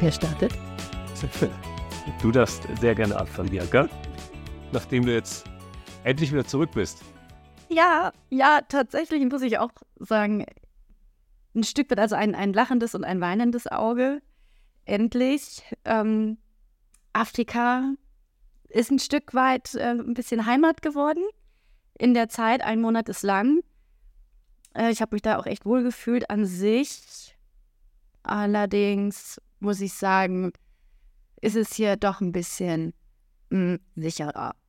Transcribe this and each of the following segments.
Wer startet? Du darfst sehr gerne anfangen, Bianca. Nachdem du jetzt endlich wieder zurück bist. Ja, ja, tatsächlich muss ich auch sagen, ein Stück weit, also ein, ein lachendes und ein weinendes Auge. Endlich. Ähm, Afrika ist ein Stück weit äh, ein bisschen Heimat geworden. In der Zeit, ein Monat ist lang. Äh, ich habe mich da auch echt wohl gefühlt an sich. Allerdings muss ich sagen, ist es hier doch ein bisschen mh, hm, sicherer.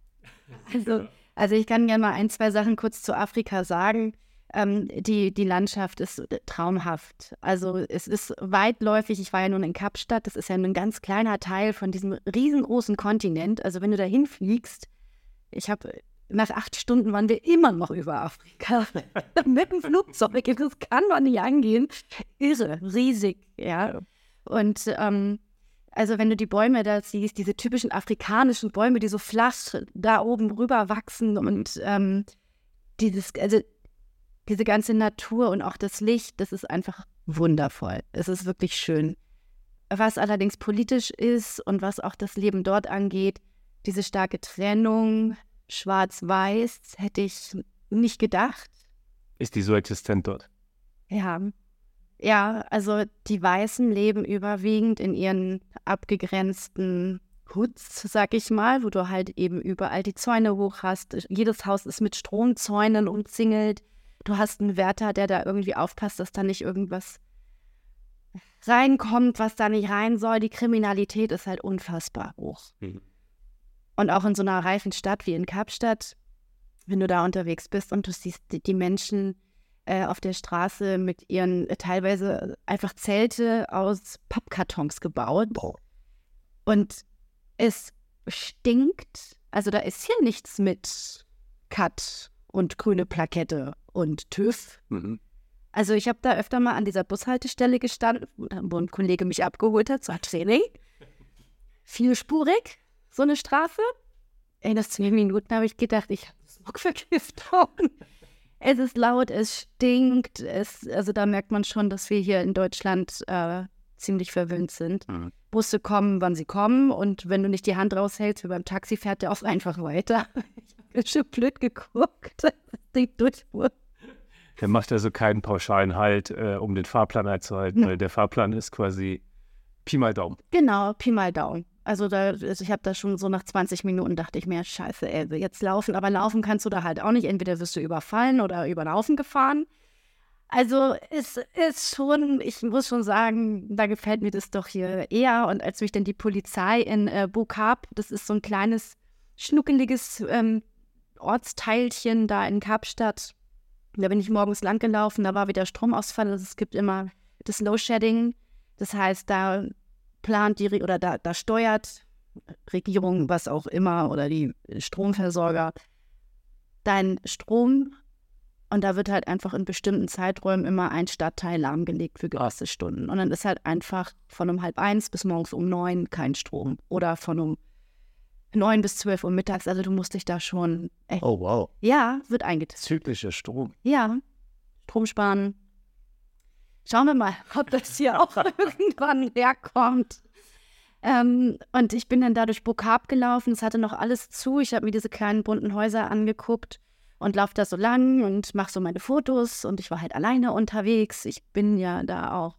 Also, also ich kann gerne mal ein, zwei Sachen kurz zu Afrika sagen. Ähm, die, die Landschaft ist traumhaft. Also es ist weitläufig, ich war ja nun in Kapstadt, das ist ja ein ganz kleiner Teil von diesem riesengroßen Kontinent. Also wenn du da hinfliegst, ich habe nach acht Stunden waren wir immer noch über Afrika. Mit dem Flugzeug, das kann man nicht angehen. Irre, riesig, ja. Und ähm, also wenn du die Bäume da siehst, diese typischen afrikanischen Bäume, die so flach da oben rüber wachsen und ähm, dieses, also diese ganze Natur und auch das Licht, das ist einfach wundervoll. Es ist wirklich schön. Was allerdings politisch ist und was auch das Leben dort angeht, diese starke Trennung, schwarz-weiß, hätte ich nicht gedacht. Ist die so existent dort? Ja, ja, also die Weißen leben überwiegend in ihren abgegrenzten Hoods, sag ich mal, wo du halt eben überall die Zäune hoch hast. Jedes Haus ist mit Stromzäunen umzingelt. Du hast einen Wärter, der da irgendwie aufpasst, dass da nicht irgendwas reinkommt, was da nicht rein soll. Die Kriminalität ist halt unfassbar hoch. Mhm. Und auch in so einer reifen Stadt wie in Kapstadt, wenn du da unterwegs bist und du siehst die, die Menschen, äh, auf der Straße mit ihren äh, teilweise einfach Zelte aus Pappkartons gebaut. Boah. Und es stinkt. Also da ist hier nichts mit Cut und grüne Plakette und TÜV. Mhm. Also ich habe da öfter mal an dieser Bushaltestelle gestanden, wo ein Kollege mich abgeholt hat zur Training. Vielspurig, so eine Straße. In das zwei Minuten habe ich gedacht, ich habe Smogvergiftung. Es ist laut, es stinkt. Es, also da merkt man schon, dass wir hier in Deutschland äh, ziemlich verwöhnt sind. Mhm. Busse kommen, wann sie kommen. Und wenn du nicht die Hand raushältst, wie beim Taxi, fährt der auch einfach weiter. ich habe schon blöd geguckt, das Ding durchfuhr. Der macht also keinen pauschalen Halt, äh, um den Fahrplan einzuhalten, ja. weil der Fahrplan ist quasi Pi mal Daumen. Genau, Pi mal Daumen. Also, da, also ich habe da schon so nach 20 Minuten dachte ich mir, scheiße, ey, jetzt laufen, aber laufen kannst du da halt auch nicht. Entweder wirst du überfallen oder über den Haufen gefahren. Also es ist schon, ich muss schon sagen, da gefällt mir das doch hier eher. Und als mich dann die Polizei in äh, Bukab, das ist so ein kleines, schnuckeliges ähm, Ortsteilchen da in Kapstadt, da bin ich morgens lang gelaufen, da war wieder Stromausfall. Also es gibt immer das Low-Shedding. Das heißt, da plant die oder da, da steuert Regierung, was auch immer, oder die Stromversorger, dein Strom und da wird halt einfach in bestimmten Zeiträumen immer ein Stadtteil lahmgelegt für gewisse Stunden. Und dann ist halt einfach von um halb eins bis morgens um neun kein Strom. Oder von um neun bis zwölf Uhr mittags. Also du musst dich da schon echt. Oh wow. Ja, wird eingeteilt. Zyklischer Strom. Ja. Strom sparen, Schauen wir mal, ob das hier auch irgendwann herkommt. Ähm, und ich bin dann da durch Bokab gelaufen. Es hatte noch alles zu. Ich habe mir diese kleinen bunten Häuser angeguckt und laufe da so lang und mache so meine Fotos. Und ich war halt alleine unterwegs. Ich bin ja da auch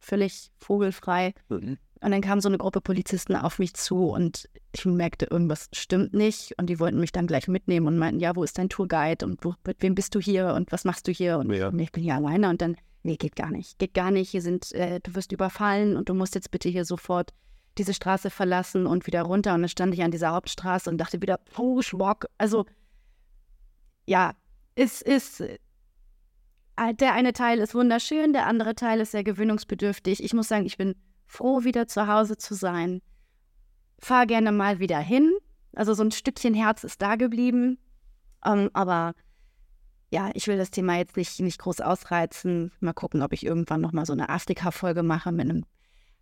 völlig vogelfrei. Mhm. Und dann kam so eine Gruppe Polizisten auf mich zu und ich merkte, irgendwas stimmt nicht. Und die wollten mich dann gleich mitnehmen und meinten, ja, wo ist dein Tourguide und wo, mit wem bist du hier und was machst du hier? Und ja. ich bin hier alleine. Und dann nee, geht gar nicht, geht gar nicht, hier sind, äh, du wirst überfallen und du musst jetzt bitte hier sofort diese Straße verlassen und wieder runter. Und dann stand ich an dieser Hauptstraße und dachte wieder, oh, Schmock. Also, ja, es ist, äh, der eine Teil ist wunderschön, der andere Teil ist sehr gewöhnungsbedürftig. Ich muss sagen, ich bin froh, wieder zu Hause zu sein. Fahr gerne mal wieder hin. Also so ein Stückchen Herz ist da geblieben. Ähm, aber ja, ich will das Thema jetzt nicht, nicht groß ausreizen. Mal gucken, ob ich irgendwann nochmal so eine Afrika-Folge mache mit einem.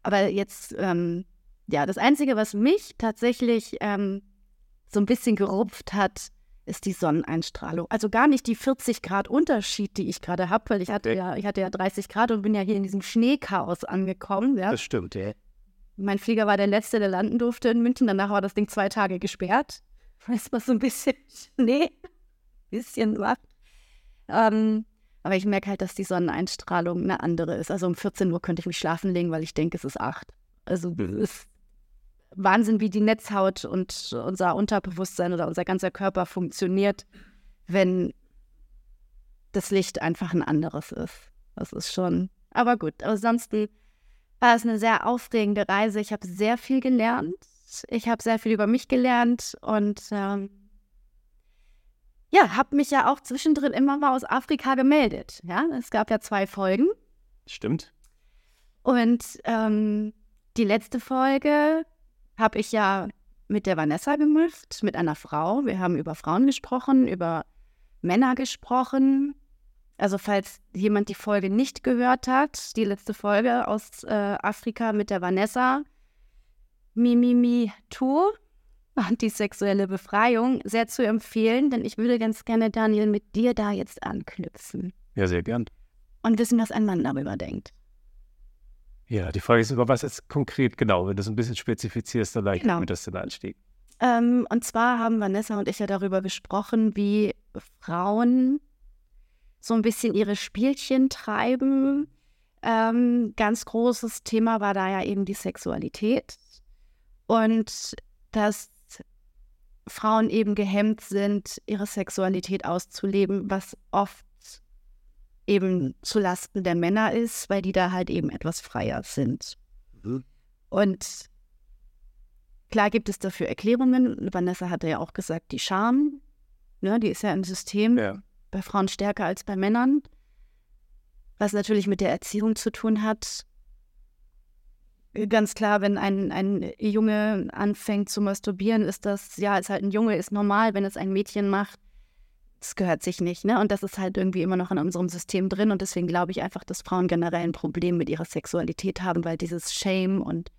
Aber jetzt, ähm, ja, das Einzige, was mich tatsächlich ähm, so ein bisschen gerupft hat, ist die Sonneneinstrahlung. Also gar nicht die 40 Grad Unterschied, die ich gerade habe, weil ich hatte ja, ich hatte ja 30 Grad und bin ja hier in diesem Schneechaos angekommen. Ja. Das stimmt, ja. Mein Flieger war der letzte, der landen durfte in München. Danach war das Ding zwei Tage gesperrt. Was so ein bisschen Schnee, bisschen was. Ähm, aber ich merke halt, dass die Sonneneinstrahlung eine andere ist. Also um 14 Uhr könnte ich mich schlafen legen, weil ich denke, es ist 8. Also es ist Wahnsinn, wie die Netzhaut und unser Unterbewusstsein oder unser ganzer Körper funktioniert, wenn das Licht einfach ein anderes ist. Das ist schon. Aber gut, ansonsten war es eine sehr aufregende Reise. Ich habe sehr viel gelernt. Ich habe sehr viel über mich gelernt und ähm, ja, habe mich ja auch zwischendrin immer mal aus Afrika gemeldet. Ja, es gab ja zwei Folgen. Stimmt. Und ähm, die letzte Folge habe ich ja mit der Vanessa gemacht, mit einer Frau. Wir haben über Frauen gesprochen, über Männer gesprochen. Also falls jemand die Folge nicht gehört hat, die letzte Folge aus äh, Afrika mit der Vanessa, Mimimi Tour, die sexuelle Befreiung, sehr zu empfehlen, denn ich würde ganz gerne, Daniel, mit dir da jetzt anknüpfen. Ja, sehr gern. Und wissen, was ein Mann darüber denkt. Ja, die Frage ist über was jetzt konkret genau, wenn du es ein bisschen spezifizierst, dann leicht genau. mit das den Einstieg. Ähm, und zwar haben Vanessa und ich ja darüber gesprochen, wie Frauen so ein bisschen ihre Spielchen treiben. Ähm, ganz großes Thema war da ja eben die Sexualität und dass Frauen eben gehemmt sind, ihre Sexualität auszuleben, was oft eben zulasten der Männer ist, weil die da halt eben etwas freier sind. Mhm. Und klar gibt es dafür Erklärungen. Vanessa hatte ja auch gesagt, die Scham, ne, die ist ja im System ja. bei Frauen stärker als bei Männern, was natürlich mit der Erziehung zu tun hat. Ganz klar, wenn ein, ein Junge anfängt zu masturbieren, ist das, ja, ist halt ein Junge, ist normal. Wenn es ein Mädchen macht, das gehört sich nicht, ne? Und das ist halt irgendwie immer noch in unserem System drin. Und deswegen glaube ich einfach, dass Frauen generell ein Problem mit ihrer Sexualität haben, weil dieses Shame und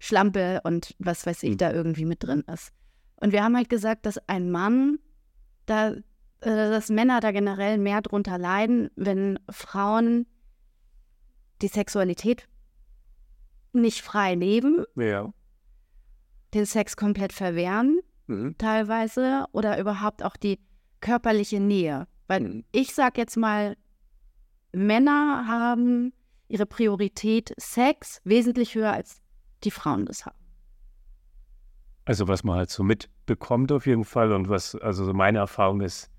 Schlampe und was weiß ich mhm. da irgendwie mit drin ist. Und wir haben halt gesagt, dass ein Mann, da, äh, dass Männer da generell mehr drunter leiden, wenn Frauen die Sexualität nicht frei leben, ja. den Sex komplett verwehren, mhm. teilweise, oder überhaupt auch die körperliche Nähe. Weil mhm. ich sage jetzt mal, Männer haben ihre Priorität Sex wesentlich höher als die Frauen das haben. Also was man halt so mitbekommt auf jeden Fall und was, also so meine Erfahrung ist,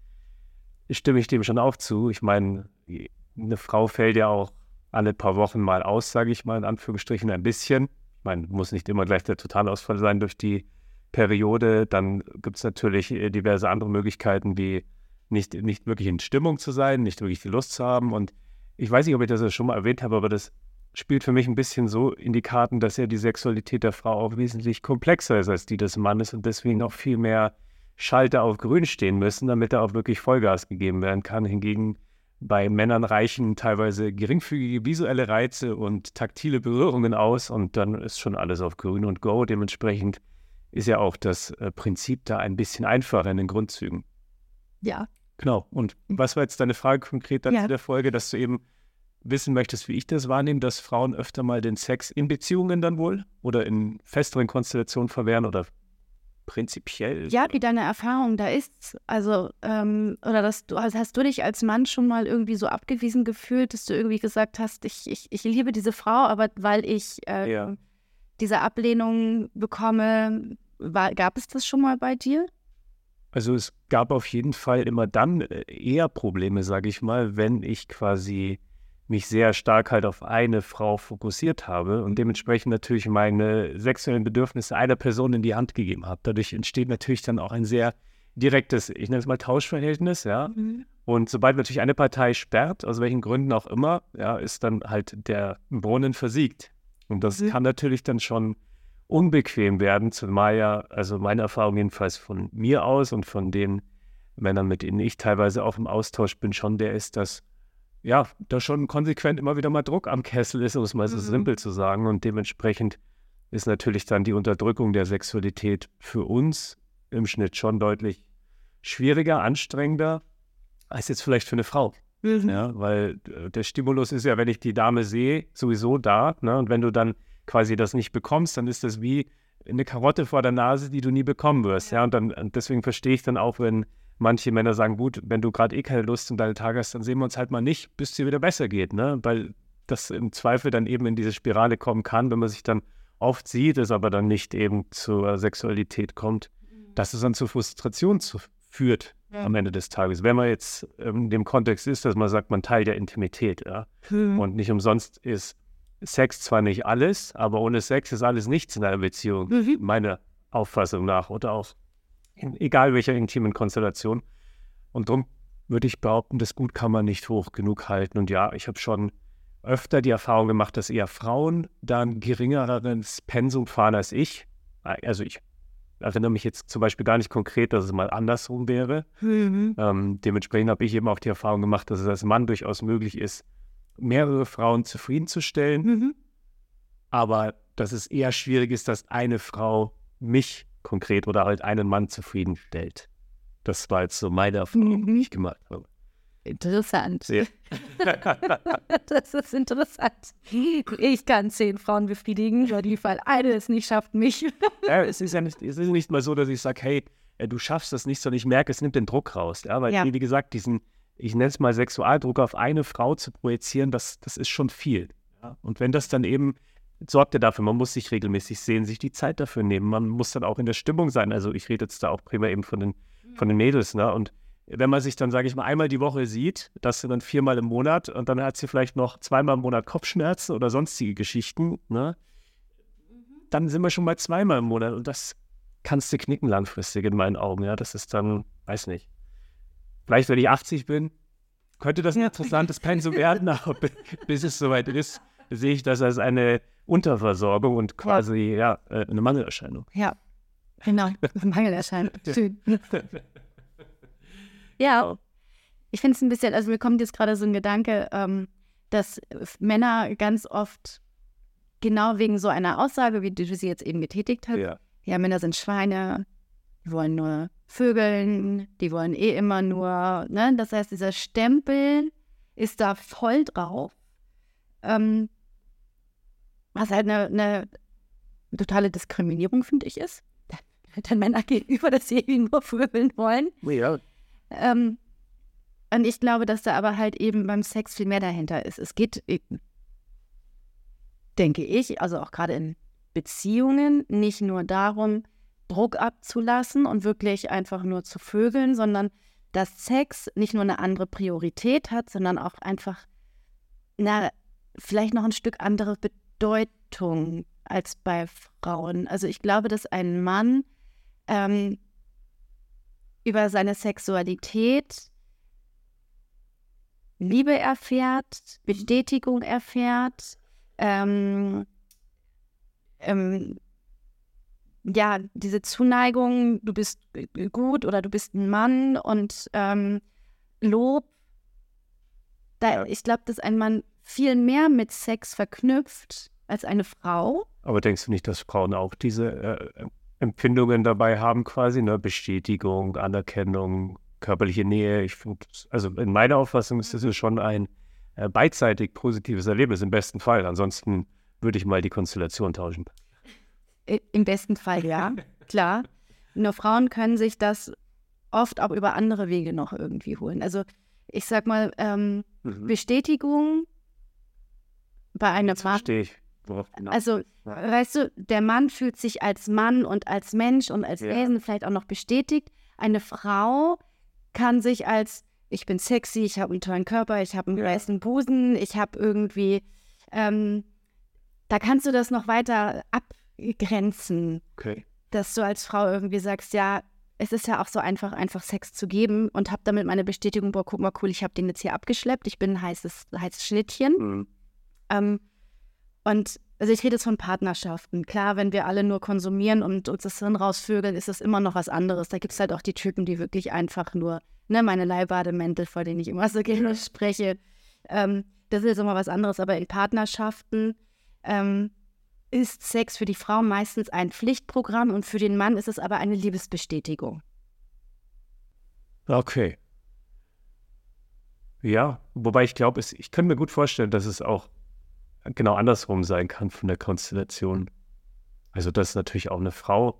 stimme ich dem schon auch zu. Ich meine, eine Frau fällt ja auch alle paar Wochen mal aus, sage ich mal in Anführungsstrichen ein bisschen. Meine, muss nicht immer gleich der Totalausfall sein durch die Periode. Dann gibt es natürlich äh, diverse andere Möglichkeiten, wie nicht, nicht wirklich in Stimmung zu sein, nicht wirklich die Lust zu haben. Und ich weiß nicht, ob ich das schon mal erwähnt habe, aber das spielt für mich ein bisschen so in die Karten, dass ja die Sexualität der Frau auch wesentlich komplexer ist als die des Mannes und deswegen auch viel mehr Schalter auf grün stehen müssen, damit da auch wirklich Vollgas gegeben werden kann. Hingegen bei Männern reichen teilweise geringfügige visuelle Reize und taktile Berührungen aus und dann ist schon alles auf grün und go. Dementsprechend ist ja auch das äh, Prinzip da ein bisschen einfacher in den Grundzügen. Ja. Genau. Und hm. was war jetzt deine Frage konkret dazu ja. der Folge, dass du eben wissen möchtest, wie ich das wahrnehme, dass Frauen öfter mal den Sex in Beziehungen dann wohl oder in festeren Konstellationen verwehren oder prinzipiell? Ja, wie deine Erfahrung da ist. Also, ähm, oder dass du, also hast du dich als Mann schon mal irgendwie so abgewiesen gefühlt, dass du irgendwie gesagt hast, ich, ich, ich liebe diese Frau, aber weil ich äh, ja. diese Ablehnung bekomme, war, gab es das schon mal bei dir? Also es gab auf jeden Fall immer dann äh, eher Probleme, sage ich mal, wenn ich quasi mich sehr stark halt auf eine Frau fokussiert habe und dementsprechend natürlich meine sexuellen Bedürfnisse einer Person in die Hand gegeben habe. Dadurch entsteht natürlich dann auch ein sehr direktes, ich nenne es mal Tauschverhältnis, ja. Mhm. Und sobald natürlich eine Partei sperrt, aus welchen Gründen auch immer, ja, ist dann halt der Brunnen versiegt. Und das Mhm. kann natürlich dann schon unbequem werden, zumal ja, also meine Erfahrung jedenfalls von mir aus und von den Männern, mit denen ich teilweise auch im Austausch bin, schon der ist, dass ja, da schon konsequent immer wieder mal Druck am Kessel ist, um es mal so Mhm. simpel zu sagen. Und dementsprechend ist natürlich dann die Unterdrückung der Sexualität für uns im Schnitt schon deutlich schwieriger, anstrengender als jetzt vielleicht für eine Frau. Mhm. Ja, weil äh, der Stimulus ist ja, wenn ich die Dame sehe, sowieso da. Ne? Und wenn du dann quasi das nicht bekommst, dann ist das wie eine Karotte vor der Nase, die du nie bekommen wirst. Ja, und, dann, und deswegen verstehe ich dann auch, wenn manche Männer sagen, gut, wenn du gerade eh keine Lust und deine Tage hast, dann sehen wir uns halt mal nicht, bis es dir wieder besser geht. Ne? Weil das im Zweifel dann eben in diese Spirale kommen kann, wenn man sich dann oft sieht, es aber dann nicht eben zur Sexualität kommt, dass es dann zu Frustration zu, führt Ja. am Ende des Tages. Wenn man jetzt in dem Kontext ist, dass man sagt, man teilt ja Intimität, ja. Mhm. Und nicht umsonst ist Sex zwar nicht alles, aber ohne Sex ist alles nichts in einer Beziehung, Mhm. meiner Auffassung nach. Oder auch in, egal welcher intimen Konstellation. Und darum würde ich behaupten, das Gut kann man nicht hoch genug halten. Und ja, ich habe schon öfter die Erfahrung gemacht, dass eher Frauen dann geringeres Pensum fahren als ich. Also ich erinnere mich jetzt zum Beispiel gar nicht konkret, dass es mal andersrum wäre. Mhm. Ähm, dementsprechend habe ich eben auch die Erfahrung gemacht, dass es als Mann durchaus möglich ist, mehrere Frauen zufriedenzustellen, Mhm. aber dass es eher schwierig ist, dass eine Frau mich konkret oder halt einen Mann zufriedenstellt. Das war jetzt so meine Erfahrung, Mhm. die ich gemacht habe. Interessant. Sehr. Das ist interessant. Ich kann zehn Frauen befriedigen, weil die Fall eine es nicht schafft, mich. ja, es ist ja nicht, es ist nicht mal so, dass ich sage, hey, äh, du schaffst das nicht, sondern ich merke, es nimmt den Druck raus. Ja, weil, Ja. wie gesagt, diesen, ich nenne es mal Sexualdruck auf eine Frau zu projizieren, das, das ist schon viel. Ja? Und wenn das dann eben, sorgt ja dafür, man muss sich regelmäßig sehen, sich die Zeit dafür nehmen, man muss dann auch in der Stimmung sein. Also ich rede jetzt da auch primär eben von den, von den Mädels, ne? Und wenn man sich dann, sage ich mal, einmal die Woche sieht, das sind dann viermal im Monat und dann hat sie vielleicht noch zweimal im Monat Kopfschmerzen oder sonstige Geschichten, ne? Dann sind wir schon bei zweimal im Monat und das kannst du knicken langfristig in meinen Augen, ja. Das ist dann, weiß nicht. Vielleicht, wenn ich 80 bin, könnte das ein interessantes Pensum werden, aber bi- bis es soweit ist, sehe ich das als eine Unterversorgung und quasi, ja, äh, eine Mangelerscheinung. Ja, genau. Mangelerscheinung. Schön. Ja, ich finde es ein bisschen, also mir kommt jetzt gerade so ein Gedanke, ähm, dass Männer ganz oft genau wegen so einer Aussage, wie du sie jetzt eben getätigt hast, Ja. ja, Männer sind Schweine, die wollen nur vögeln, die wollen eh immer nur, ne? Das heißt, dieser Stempel ist da voll drauf. Ähm, was halt eine, eine totale Diskriminierung, finde ich, ist. Den Männern gegenüber, dass sie eben nur vögeln wollen. Ja, Ähm, und ich glaube, dass da aber halt eben beim Sex viel mehr dahinter ist. Es geht, denke ich, also auch gerade in Beziehungen, nicht nur darum, Druck abzulassen und wirklich einfach nur zu vögeln, sondern dass Sex nicht nur eine andere Priorität hat, sondern auch einfach na, vielleicht noch ein Stück andere Bedeutung als bei Frauen. Also ich glaube, dass ein Mann ähm, über seine Sexualität Liebe erfährt, Bestätigung erfährt, ähm, ähm, ja, diese Zuneigung, du bist gut oder du bist ein Mann und ähm, Lob. Da. Ich glaube, dass ein Mann viel mehr mit Sex verknüpft als eine Frau. aber denkst du nicht, dass Frauen auch diese äh, Empfindungen dabei haben, quasi, ne? Bestätigung, Anerkennung, körperliche Nähe? Ich finde, also in meiner Auffassung ist das ja schon ein äh, beidseitig positives Erlebnis im besten Fall. Ansonsten würde ich mal die Konstellation tauschen. Im besten Fall, ja, klar. Nur Frauen können sich das oft auch über andere Wege noch irgendwie holen. Also ich sag mal, ähm, Mhm. Bestätigung bei einem Mann. Verstehe ich. Also, weißt du, der Mann fühlt sich als Mann und als Mensch und als Ja. Wesen vielleicht auch noch bestätigt. Eine Frau kann sich als, ich bin sexy, ich habe einen tollen Körper, ich habe einen Ja. weißen Busen, ich habe irgendwie, ähm, da kannst du das noch weiter abgrenzen, okay. dass du als Frau irgendwie sagst, ja, es ist ja auch so einfach, einfach Sex zu geben und habe damit meine Bestätigung, boah, guck mal, cool, ich habe den jetzt hier abgeschleppt, ich bin ein heißes, heißes Schnittchen. Mhm. Ähm, und Also ich rede jetzt von Partnerschaften. Klar, wenn wir alle nur konsumieren und uns das Hirn rausvögeln, ist das immer noch was anderes. Da gibt es halt auch die Typen, die wirklich einfach nur, ne, meine Leihbademäntel, vor denen ich immer so gerne spreche. Ähm, das ist immer was anderes. Aber in Partnerschaften ähm, ist Sex für die Frau meistens ein Pflichtprogramm und für den Mann ist es aber eine Liebesbestätigung. Okay. Ja, wobei ich glaube, ich könnte mir gut vorstellen, dass es auch genau andersrum sein kann von der Konstellation. Also, dass natürlich auch eine Frau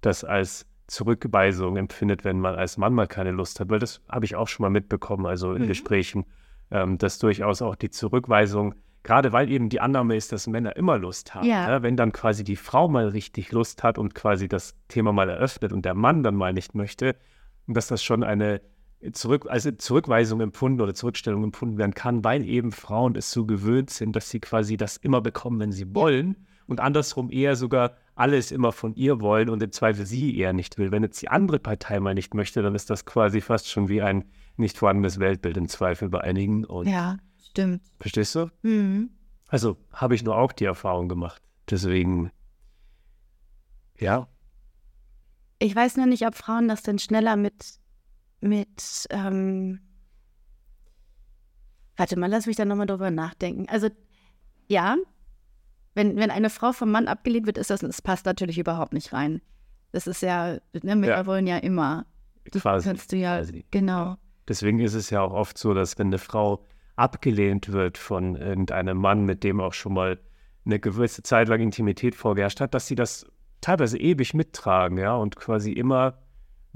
das als Zurückweisung empfindet, wenn man als Mann mal keine Lust hat, weil das habe ich auch schon mal mitbekommen, also in mhm. Gesprächen, ähm, dass durchaus auch die Zurückweisung, gerade weil eben die Annahme ist, dass Männer immer Lust haben, ja. Ja, wenn dann quasi die Frau mal richtig Lust hat und quasi das Thema mal eröffnet und der Mann dann mal nicht möchte, dass das schon eine zurück, also Zurückweisung empfunden oder Zurückstellung empfunden werden kann, weil eben Frauen es so gewöhnt sind, dass sie quasi das immer bekommen, wenn sie wollen und andersrum eher sogar alles immer von ihr wollen und im Zweifel sie eher nicht will. Wenn jetzt die andere Partei mal nicht möchte, dann ist das quasi fast schon wie ein nicht vorhandenes Weltbild im Zweifel bei einigen. Und ja, stimmt. Verstehst du? Mhm. Also habe ich nur auch die Erfahrung gemacht. Deswegen, ja. Ich weiß nur nicht, ob Frauen das denn schneller mit mit, ähm, warte mal, lass mich da nochmal drüber nachdenken. Also, ja, wenn, wenn eine Frau vom Mann abgelehnt wird, ist das, das passt natürlich überhaupt nicht rein. Das ist ja, ne, Männer ja. wollen ja immer. Das quasi, kannst du ja, quasi. genau. Deswegen ist es ja auch oft so, dass wenn eine Frau abgelehnt wird von irgendeinem Mann, mit dem auch schon mal eine gewisse Zeit lang Intimität vorgeherrscht hat, dass sie das teilweise ewig mittragen, ja, und quasi immer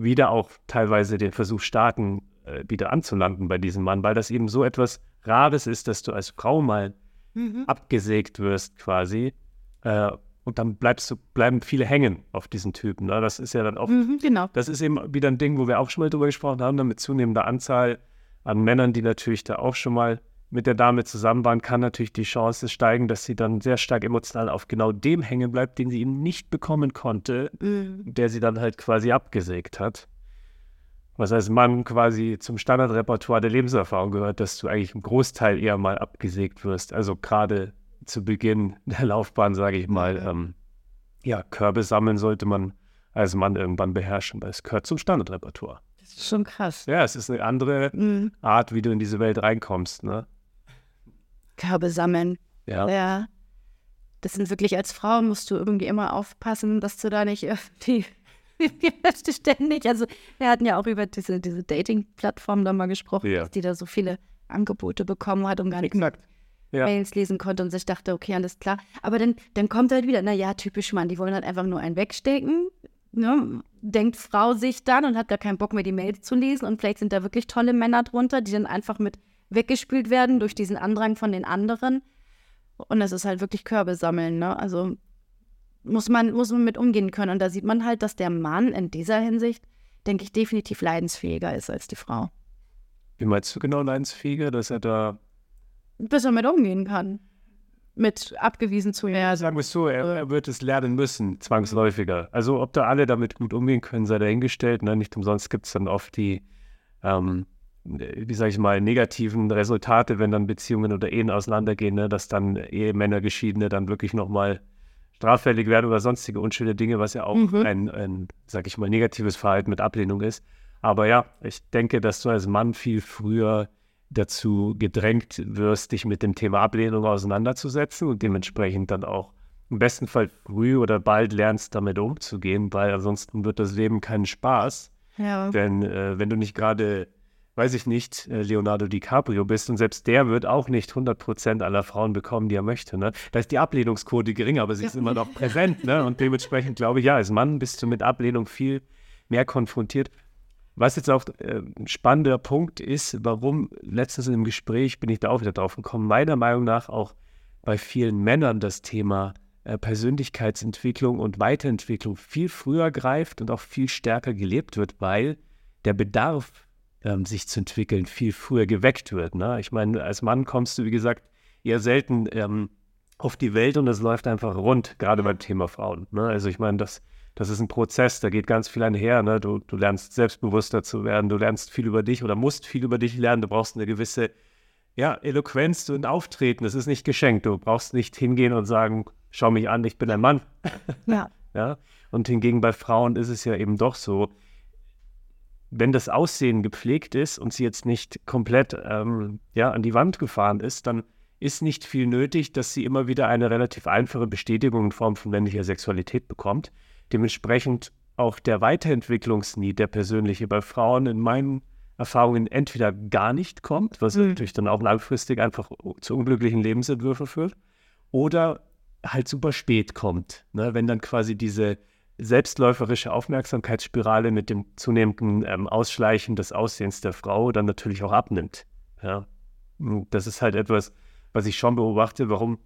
wieder auch teilweise den Versuch starten, äh, wieder anzulanden bei diesem Mann, weil das eben so etwas Rares ist, dass du als Frau mal mhm. abgesägt wirst quasi. Äh, und dann bleibst du, bleiben viele hängen auf diesen Typen. Ne? Das ist ja dann auch, mhm, genau. das ist eben wieder ein Ding, wo wir auch schon mal drüber gesprochen haben, mit zunehmender Anzahl an Männern, die natürlich da auch schon mal mit der Dame zusammen waren, kann natürlich die Chance steigen, dass sie dann sehr stark emotional auf genau dem hängen bleibt, den sie eben nicht bekommen konnte, mhm. der sie dann halt quasi abgesägt hat. Was als Mann quasi zum Standardrepertoire der Lebenserfahrung gehört, dass du eigentlich im Großteil eher mal abgesägt wirst. Also gerade zu Beginn der Laufbahn, sage ich mal, mhm. ähm, ja, Körbe sammeln sollte man als Mann irgendwann beherrschen, weil es gehört zum Standardrepertoire. Das ist schon krass. Ja, es ist eine andere mhm. Art, wie du in diese Welt reinkommst, ne? Körbe sammeln. Ja. ja. Das sind wirklich als Frau musst du irgendwie immer aufpassen, dass du da nicht die ständig, also wir hatten ja auch über diese, diese Dating-Plattform da mal gesprochen, ja. dass die da so viele Angebote bekommen hat und gar nicht ja. Mails lesen konnte und sich dachte, okay, alles klar. Aber dann, dann kommt halt wieder, naja, typisch Mann, die wollen halt einfach nur einen wegstecken. Ne? Denkt Frau sich dann und hat gar keinen Bock mehr, die Mails zu lesen. Und vielleicht sind da wirklich tolle Männer drunter, die dann einfach mit weggespült werden durch diesen Andrang von den anderen. Und es ist halt wirklich Körbe sammeln, ne? Also muss man, muss man mit umgehen können. Und da sieht man halt, dass der Mann in dieser Hinsicht, denke ich, definitiv leidensfähiger ist als die Frau. Wie meinst du genau leidensfähiger, dass er da. Bis er mit umgehen kann. Mit abgewiesen zu werden. Ja, sagen wir es so, er, er, wird es lernen müssen, zwangsläufiger. Also, ob da alle damit gut umgehen können, sei dahingestellt. Ne? Nicht umsonst gibt es dann oft die. Ähm, wie sage ich mal, negativen Resultate, wenn dann Beziehungen oder Ehen auseinandergehen, ne? dass dann Ehemänner, Geschiedene dann wirklich nochmal straffällig werden oder sonstige unschöne Dinge, was ja auch mhm. ein, ein sage ich mal, negatives Verhalten mit Ablehnung ist. Aber ja, ich denke, dass du als Mann viel früher dazu gedrängt wirst, dich mit dem Thema Ablehnung auseinanderzusetzen und dementsprechend dann auch im besten Fall früh oder bald lernst, damit umzugehen, weil ansonsten wird das Leben keinen Spaß. Ja. Denn äh, wenn du nicht gerade weiß ich nicht, äh, Leonardo DiCaprio bist und selbst der wird auch nicht 100% aller Frauen bekommen, die er möchte. Ne? Da ist die Ablehnungsquote gering, aber sie ja. ist immer noch präsent. Ne? Und dementsprechend glaube ich, ja, als Mann bist du mit Ablehnung viel mehr konfrontiert. Was jetzt auch äh, ein spannender Punkt ist, warum letztens im Gespräch bin ich da auch wieder drauf gekommen, meiner Meinung nach auch bei vielen Männern das Thema äh, Persönlichkeitsentwicklung und Weiterentwicklung viel früher greift und auch viel stärker gelebt wird, weil der Bedarf ähm, sich zu entwickeln, viel früher geweckt wird. Ne? Ich meine, als Mann kommst du, wie gesagt, eher selten ähm, auf die Welt und es läuft einfach rund, gerade beim Thema Frauen. Ne? Also ich meine, das, das ist ein Prozess, da geht ganz viel einher. Ne? Du, du lernst selbstbewusster zu werden, du lernst viel über dich oder musst viel über dich lernen, du brauchst eine gewisse ja, Eloquenz und Auftreten, das ist nicht geschenkt. Du brauchst nicht hingehen und sagen, schau mich an, ich bin ein Mann. Ja. ja. Und hingegen bei Frauen ist es ja eben doch so, wenn das Aussehen gepflegt ist und sie jetzt nicht komplett ähm, ja, an die Wand gefahren ist, dann ist nicht viel nötig, dass sie immer wieder eine relativ einfache Bestätigung in Form von männlicher Sexualität bekommt. Dementsprechend auch der Weiterentwicklungsnied, der persönliche bei Frauen in meinen Erfahrungen entweder gar nicht kommt, was mhm. natürlich dann auch langfristig einfach zu unglücklichen Lebensentwürfen führt, oder halt super spät kommt, ne? wenn dann quasi diese selbstläuferische Aufmerksamkeitsspirale mit dem zunehmenden ähm, Ausschleichen des Aussehens der Frau dann natürlich auch abnimmt. Ja? Das ist halt etwas, was ich schon beobachte, warum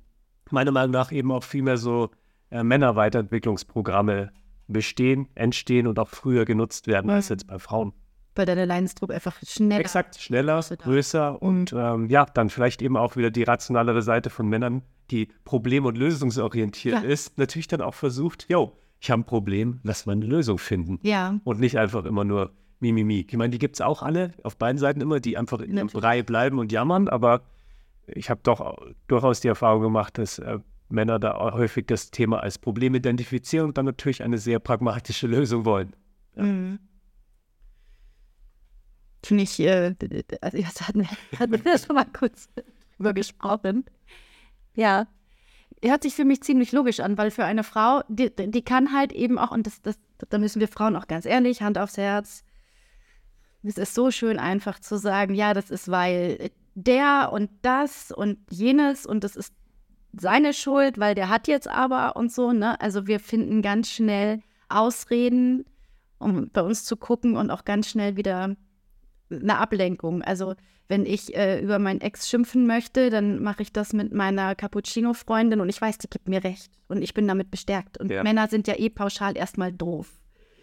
meiner Meinung nach eben auch viel mehr so äh, Männerweiterentwicklungsprogramme bestehen, entstehen und auch früher genutzt werden als jetzt bei Frauen. Weil der Leidensdruck einfach schneller. Exakt, schneller, größer und ähm, ja, dann vielleicht eben auch wieder die rationalere Seite von Männern, die problem- und lösungsorientiert ja. ist, natürlich dann auch versucht, yo, ich habe ein Problem, lass mal eine Lösung finden. Ja. Und nicht einfach immer nur Mimimi. Ich meine, die gibt es auch alle, auf beiden Seiten immer, die einfach in einem Brei bleiben und jammern, aber ich habe doch durchaus die Erfahrung gemacht, dass äh, Männer da häufig das Thema als Problem identifizieren und dann natürlich eine sehr pragmatische Lösung wollen. Ja. Mhm. Finde ich, äh, also das hatten, hatten wir schon mal kurz über gesprochen. Ja, hört sich für mich ziemlich logisch an, weil für eine Frau, die, die kann halt eben auch, und das, das, da müssen wir Frauen auch ganz ehrlich, Hand aufs Herz, es ist so schön einfach zu sagen, ja, das ist, weil der und das und jenes und das ist seine Schuld, weil der hat jetzt aber und so, ne? Also wir finden ganz schnell Ausreden, um bei uns zu gucken und auch ganz schnell wieder eine Ablenkung. Also wenn ich äh, über meinen Ex schimpfen möchte, dann mache ich das mit meiner Cappuccino-Freundin und ich weiß, die gibt mir recht und ich bin damit bestärkt. Und ja. Männer sind ja eh pauschal erstmal doof.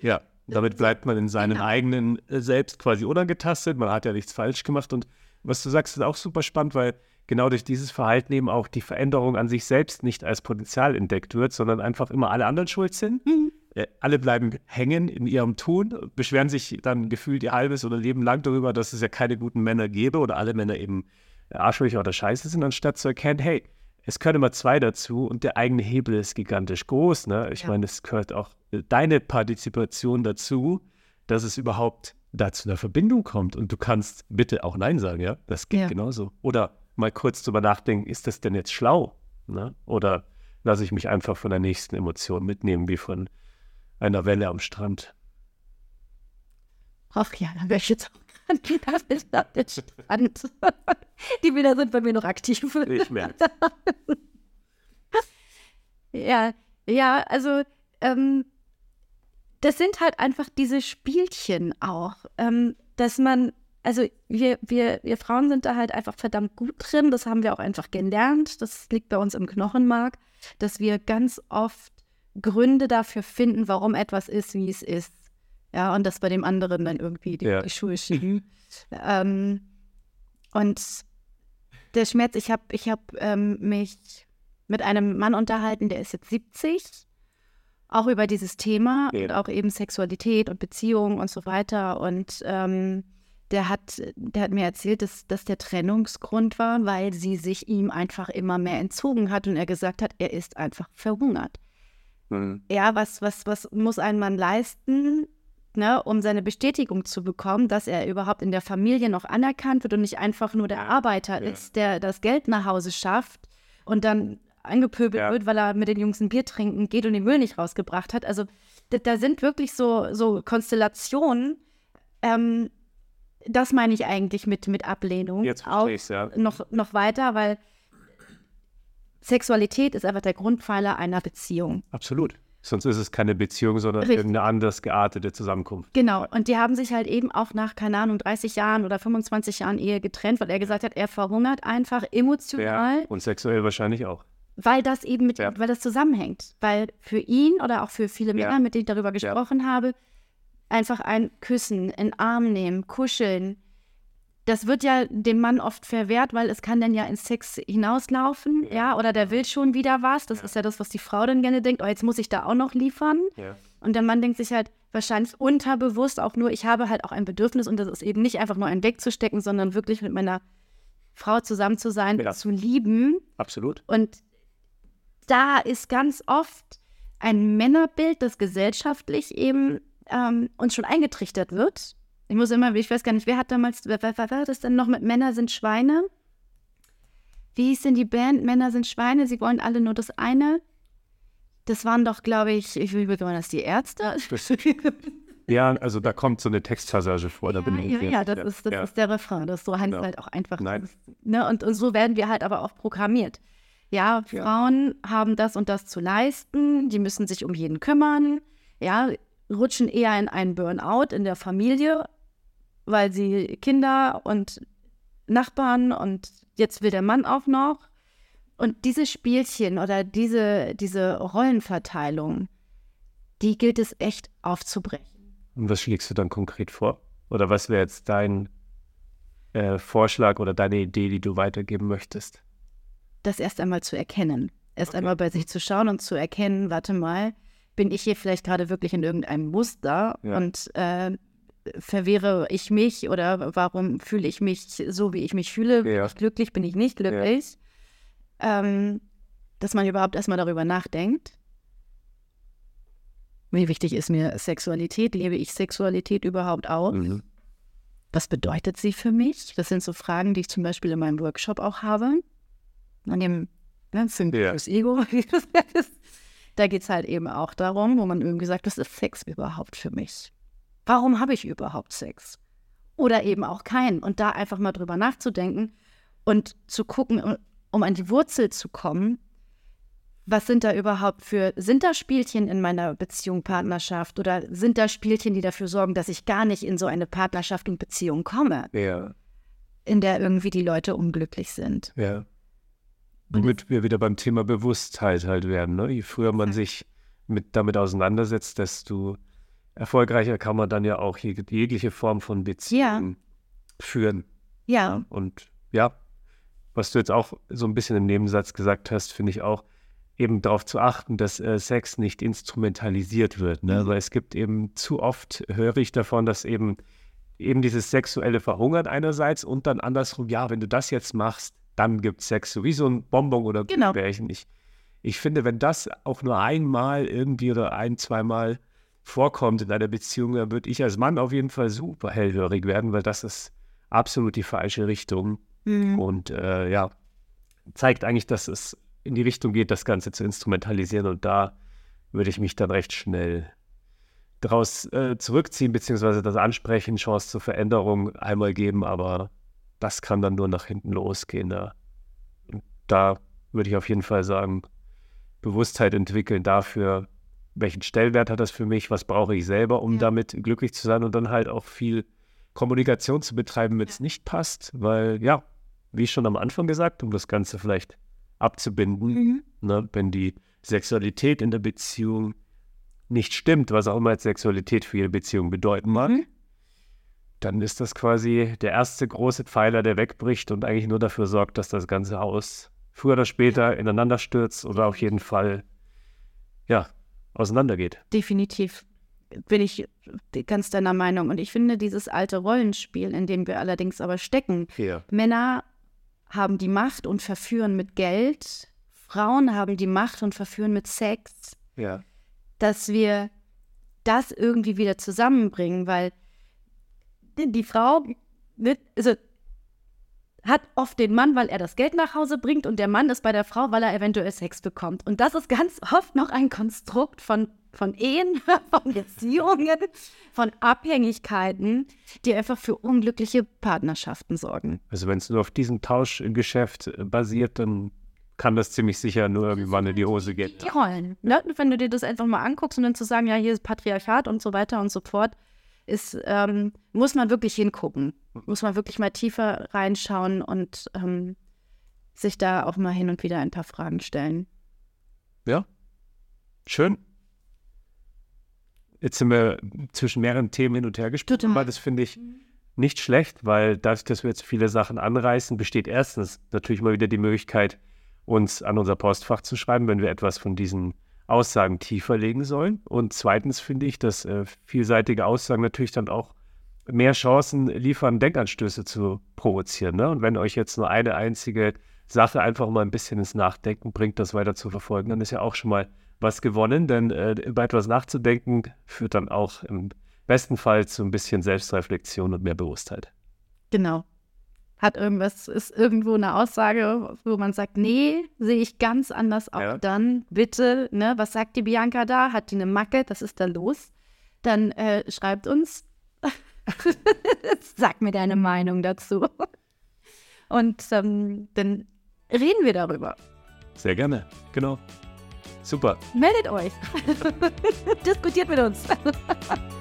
Ja, damit bleibt man in seinen genau. eigenen äh, Selbst quasi unangetastet. Man hat ja nichts falsch gemacht. Und was du sagst, ist auch super spannend, weil genau durch dieses Verhalten eben auch die Veränderung an sich selbst nicht als Potenzial entdeckt wird, sondern einfach immer alle anderen schuld sind. Mhm. Äh, alle bleiben hängen in ihrem Tun, beschweren sich dann gefühlt ihr halbes oder Leben lang darüber, dass es ja keine guten Männer gäbe oder alle Männer eben Arschlöcher oder Scheiße sind, anstatt zu erkennen, hey, es können immer zwei dazu und der eigene Hebel ist gigantisch groß. Ne? Ich ja. meine, es gehört auch äh, deine Partizipation dazu, dass es überhaupt dazu einer Verbindung kommt. Und du kannst bitte auch Nein sagen, ja? Das geht ja. genauso. Oder mal kurz drüber nachdenken, ist das denn jetzt schlau? Ne? Oder lasse ich mich einfach von der nächsten Emotion mitnehmen, wie von einer Welle am Strand. Ach ja, dann wäre ich jetzt auch gerade wieder am Strand. Die Bilder sind bei mir noch aktiv. Ich merke. ja, ja, also ähm, das sind halt einfach diese Spielchen auch, ähm, dass man, also wir, wir, wir Frauen sind da halt einfach verdammt gut drin, das haben wir auch einfach gelernt, das liegt bei uns im Knochenmark, dass wir ganz oft Gründe dafür finden, warum etwas ist, wie es ist. Ja, und das bei dem anderen dann irgendwie die, ja. die Schuhe schieben. ähm, und der Schmerz, ich habe ich hab, ähm, mich mit einem Mann unterhalten, der ist jetzt 70, auch über dieses Thema ja. und auch eben Sexualität und Beziehungen und so weiter. Und ähm, der hat, der hat mir erzählt, dass das der Trennungsgrund war, weil sie sich ihm einfach immer mehr entzogen hat und er gesagt hat, er ist einfach verhungert. Mhm. Ja, was, was, was muss ein Mann leisten, ne, um seine Bestätigung zu bekommen, dass er überhaupt in der Familie noch anerkannt wird und nicht einfach nur der Arbeiter ja. ist, der das Geld nach Hause schafft und dann angepöbelt ja. wird, weil er mit den Jungs ein Bier trinken geht und den Müll nicht rausgebracht hat. Also da, da sind wirklich so, so Konstellationen. Ähm, das meine ich eigentlich mit, mit Ablehnung. Jetzt auch ja. noch, noch weiter, weil Sexualität ist einfach der Grundpfeiler einer Beziehung. Absolut. Sonst ist es keine Beziehung, sondern Richtig. irgendeine anders geartete Zusammenkunft. Genau. Und die haben sich halt eben auch nach, keine Ahnung, 30 Jahren oder 25 Jahren Ehe getrennt, weil er gesagt hat, er verhungert einfach emotional. Ja, und sexuell wahrscheinlich auch. Weil das eben mit, ja. weil das zusammenhängt. Weil für ihn oder auch für viele Männer, ja. mit denen ich darüber gesprochen habe, einfach ein Küssen, ein Arm nehmen, kuscheln, das wird ja dem Mann oft verwehrt, weil es kann dann ja ins Sex hinauslaufen, ja, ja oder der will schon wieder was. Das ja. ist ja das, was die Frau dann gerne denkt, oh, jetzt muss ich da auch noch liefern. Ja. Und der Mann denkt sich halt wahrscheinlich unterbewusst auch nur, ich habe halt auch ein Bedürfnis und das ist eben nicht einfach nur ein wegzustecken, sondern wirklich mit meiner Frau zusammen zu sein, Ja. zu lieben. Absolut. Und da ist ganz oft ein Männerbild, das gesellschaftlich eben ähm, uns schon eingetrichtert wird. Ich muss immer, ich weiß gar nicht, wer hat damals, wer, wer, wer war das denn noch mit Männer sind Schweine? Wie hieß denn die Band? Männer sind Schweine, sie wollen alle nur das eine. Das waren doch, glaube ich, ich will waren das die Ärzte? Ja, also da kommt so eine Textpassage vor. Da bin Ja, ich ja, ja, das, Ist, das ja. ist der Refrain. Das so heißt Genau. halt auch einfach. Nein. Ne? und, und so werden wir halt aber auch programmiert. Ja, Ja. Frauen haben das und das zu leisten, die müssen sich um jeden kümmern, ja, rutschen eher in einen Burnout in der Familie, weil sie Kinder und Nachbarn und jetzt will der Mann auch noch. Und diese Spielchen oder diese, diese Rollenverteilung, die gilt es echt aufzubrechen. Und was schlägst du dann konkret vor? Oder was wäre jetzt dein äh, Vorschlag oder deine Idee, die du weitergeben möchtest? das erst einmal zu erkennen. Erst Okay. einmal bei sich zu schauen und zu erkennen, warte mal, bin ich hier vielleicht gerade wirklich in irgendeinem Muster Ja. und äh, verwehre ich mich oder warum fühle ich mich so, wie ich mich fühle? Bin Ja. ich glücklich, bin ich nicht glücklich? Ähm, dass man überhaupt erstmal darüber nachdenkt. Wie wichtig ist mir Sexualität? Lebe ich Sexualität überhaupt aus? Mhm. was bedeutet sie für mich? Das sind so Fragen, die ich zum Beispiel in meinem Workshop auch habe. An dem ne, Fünf Ja. fürs Ego. da geht es halt eben auch darum, wo man irgendwie sagt, was ist Sex überhaupt für mich? Warum habe ich überhaupt Sex? Oder eben auch keinen. Und da einfach mal drüber nachzudenken und zu gucken, um- an die Wurzel zu kommen, was sind da überhaupt für, sind da Spielchen in meiner Beziehung, Partnerschaft oder sind da Spielchen, die dafür sorgen, dass ich gar nicht in so eine Partnerschaft und Beziehung komme, Ja, in der irgendwie die Leute unglücklich sind? ja. Womit wir wieder beim Thema Bewusstheit halt werden. Ne? Je früher man sich mit, damit auseinandersetzt, desto erfolgreicher kann man dann ja auch jeg jegliche Form von Beziehung führen. Ja, Und ja, was du jetzt auch so ein bisschen im Nebensatz gesagt hast, finde ich auch, eben darauf zu achten, dass äh, Sex nicht instrumentalisiert wird. Ne? Weil es gibt eben zu oft, höre ich davon, dass eben, eben dieses sexuelle Verhungern einerseits und dann andersrum, ja, wenn du das jetzt machst, dann gibt es Sex, so wie so ein Bonbon oder Genau. Gummibärchen. Ich, ich finde, wenn das auch nur einmal irgendwie oder ein, zweimal vorkommt in einer Beziehung, dann würde ich als Mann auf jeden Fall super hellhörig werden, weil das ist absolut die falsche Richtung. Mhm. Und äh, ja, zeigt eigentlich, dass es in die Richtung geht, das Ganze zu instrumentalisieren. Und da würde ich mich dann recht schnell daraus äh, zurückziehen, beziehungsweise das Ansprechen, Chance zur Veränderung einmal geben, aber das kann dann nur nach hinten losgehen. Und da würde ich auf jeden Fall sagen, Bewusstheit entwickeln dafür, welchen Stellwert hat das für mich, was brauche ich selber, um Ja. damit glücklich zu sein und dann halt auch viel Kommunikation zu betreiben, wenn es nicht passt, weil ja, wie schon am Anfang gesagt, um das Ganze vielleicht abzubinden, Mhm. ne, wenn die Sexualität in der Beziehung nicht stimmt, was auch immer jetzt Sexualität für jede Beziehung bedeuten mag, Mhm. dann ist das quasi der erste große Pfeiler, der wegbricht und eigentlich nur dafür sorgt, dass das ganze Haus früher oder später ineinander stürzt oder auf jeden Fall ja auseinandergeht. Definitiv bin ich ganz deiner Meinung. Und ich finde dieses alte Rollenspiel, in dem wir allerdings aber stecken, Ja. Männer haben die Macht und verführen mit Geld, Frauen haben die Macht und verführen mit Sex, Ja. dass wir das irgendwie wieder zusammenbringen, weil die Frau ne, also, hat oft den Mann, weil er das Geld nach Hause bringt und der Mann ist bei der Frau, weil er eventuell Sex bekommt. Und das ist ganz oft noch ein Konstrukt von, von Ehen, von Beziehungen, von Abhängigkeiten, die einfach für unglückliche Partnerschaften sorgen. Also wenn es nur auf diesem Tauschgeschäft äh, basiert, dann kann das ziemlich sicher nur irgendwann in die Hose gehen. Die Rollen. Ne? Wenn du dir das einfach mal anguckst und dann zu sagen, ja, hier ist Patriarchat und so weiter und so fort, ist, ähm, muss man wirklich hingucken. Muss man wirklich mal tiefer reinschauen und ähm, sich da auch mal hin und wieder ein paar Fragen stellen. Ja, schön. Jetzt sind wir zwischen mehreren Themen hin und her gesprungen, Total. aber das finde ich nicht schlecht, weil dadurch, dass wir jetzt viele Sachen anreißen, besteht erstens natürlich mal wieder die Möglichkeit, uns an unser Postfach zu schreiben, wenn wir etwas von diesen Aussagen tiefer legen sollen. Und zweitens finde ich, dass äh, vielseitige Aussagen natürlich dann auch mehr Chancen liefern, Denkanstöße zu provozieren. Ne? Und wenn euch jetzt nur eine einzige Sache einfach mal ein bisschen ins Nachdenken bringt, das weiter zu verfolgen, dann ist ja auch schon mal was gewonnen, denn äh, über etwas nachzudenken führt dann auch im besten Fall zu ein bisschen Selbstreflexion und mehr Bewusstheit. Genau. Hat irgendwas, ist irgendwo eine Aussage, wo man sagt, nee, sehe ich ganz anders auch ja. dann, bitte, ne, was sagt die Bianca da? Hat die eine Macke? Was ist da los? Dann äh, schreibt uns, sag mir deine Meinung dazu. Und ähm, dann reden wir darüber. Sehr gerne, genau. Super. Meldet euch. Diskutiert mit uns.